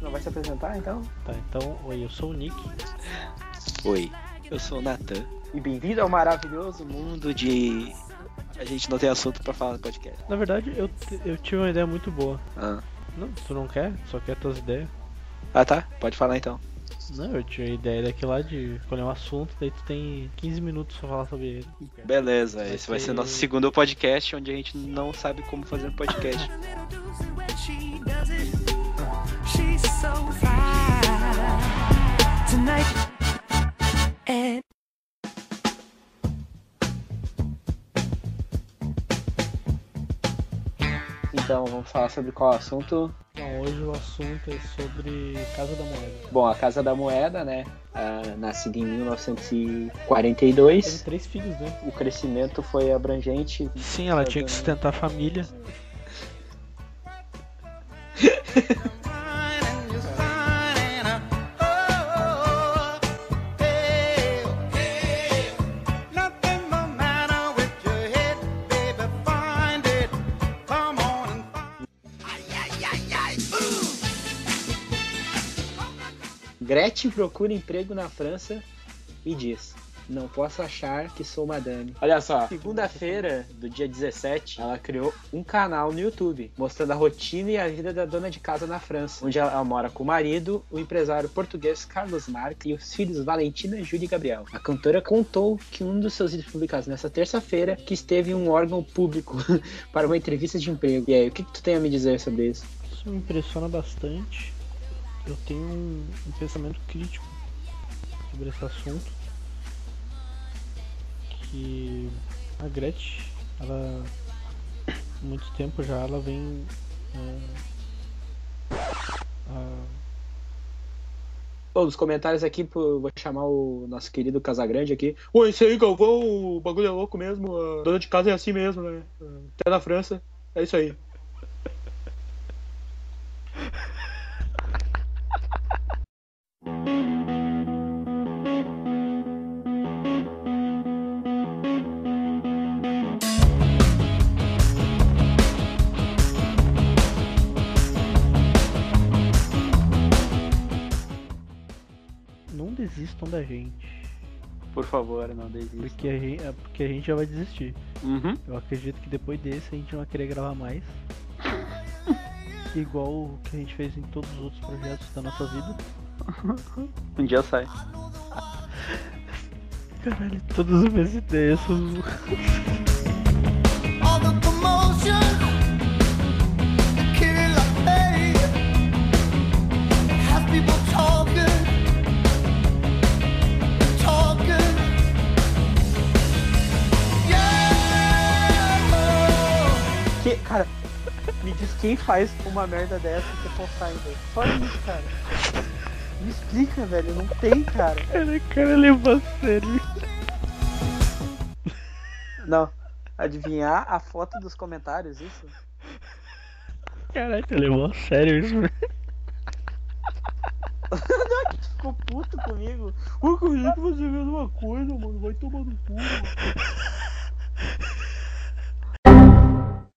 Não vai se apresentar então? Tá, então, oi, eu sou o Nick. Oi, eu sou o Natan. E bem-vindo ao maravilhoso mundo. De. A gente não tem assunto pra falar no podcast. Na verdade, eu, eu tive uma ideia muito boa. Ah. Não, tu não quer? Só quer tuas ideias? ah, tá. Pode falar então. Não, eu tinha a ideia daqui lá de escolher um assunto, daí tu tem 15 minutos pra falar sobre ele. Beleza, Vai esse vai ser- ser nosso segundo podcast onde a gente não sabe como fazer um podcast. Então vamos falar sobre qual assunto? Então, hoje o assunto é sobre Casa da Moeda. Bom, a Casa da Moeda, né? ah, nascida em Teve 1942. três filhos, né? O crescimento foi abrangente. Sim, ela tinha que sustentar a família. Gretchen procura emprego na França e diz: Não posso achar que sou madame. Olha só, segunda-feira do dia 17, ela criou um canal no YouTube mostrando a rotina e a vida da dona de casa na França, onde ela mora com o marido, o empresário português Carlos Marques e os filhos Valentina, Júlia e Gabriel. A cantora contou que um dos seus vídeos publicados nessa terça-feira que esteve em um órgão público para uma entrevista de emprego. E aí, o que, que tu tem a me dizer sobre isso? Isso me impressiona bastante. Eu tenho um, pensamento crítico sobre esse assunto. Que a Gretchen, ela há muito tempo já ela vem é, a- Bom, nos comentários aqui, vou chamar o nosso querido Casagrande aqui. Oi, isso aí, Galvão, o bagulho é louco mesmo. A dona de casa é assim mesmo, né? Até na França. É isso aí. Não desistam da gente. Por favor, não desista. Porque a gente, é porque a gente já vai desistir. Uhum. Eu acredito que depois desse a gente não vai querer gravar mais. Igual o que a gente fez em todos os outros projetos da nossa vida. Um dia sai. Caralho, todas as minhas ideias cara, me diz quem faz uma merda dessa e você postar ainda. Só isso, cara. Me explica, velho. Não tem, cara. Cara, cara levou a sério. Não. Adivinhar a foto dos comentários, isso? Caralho, você levou a sério isso, velho. Ficou puto comigo. Eu queria que você fez uma coisa, mano. Vai tomar no cu. mano.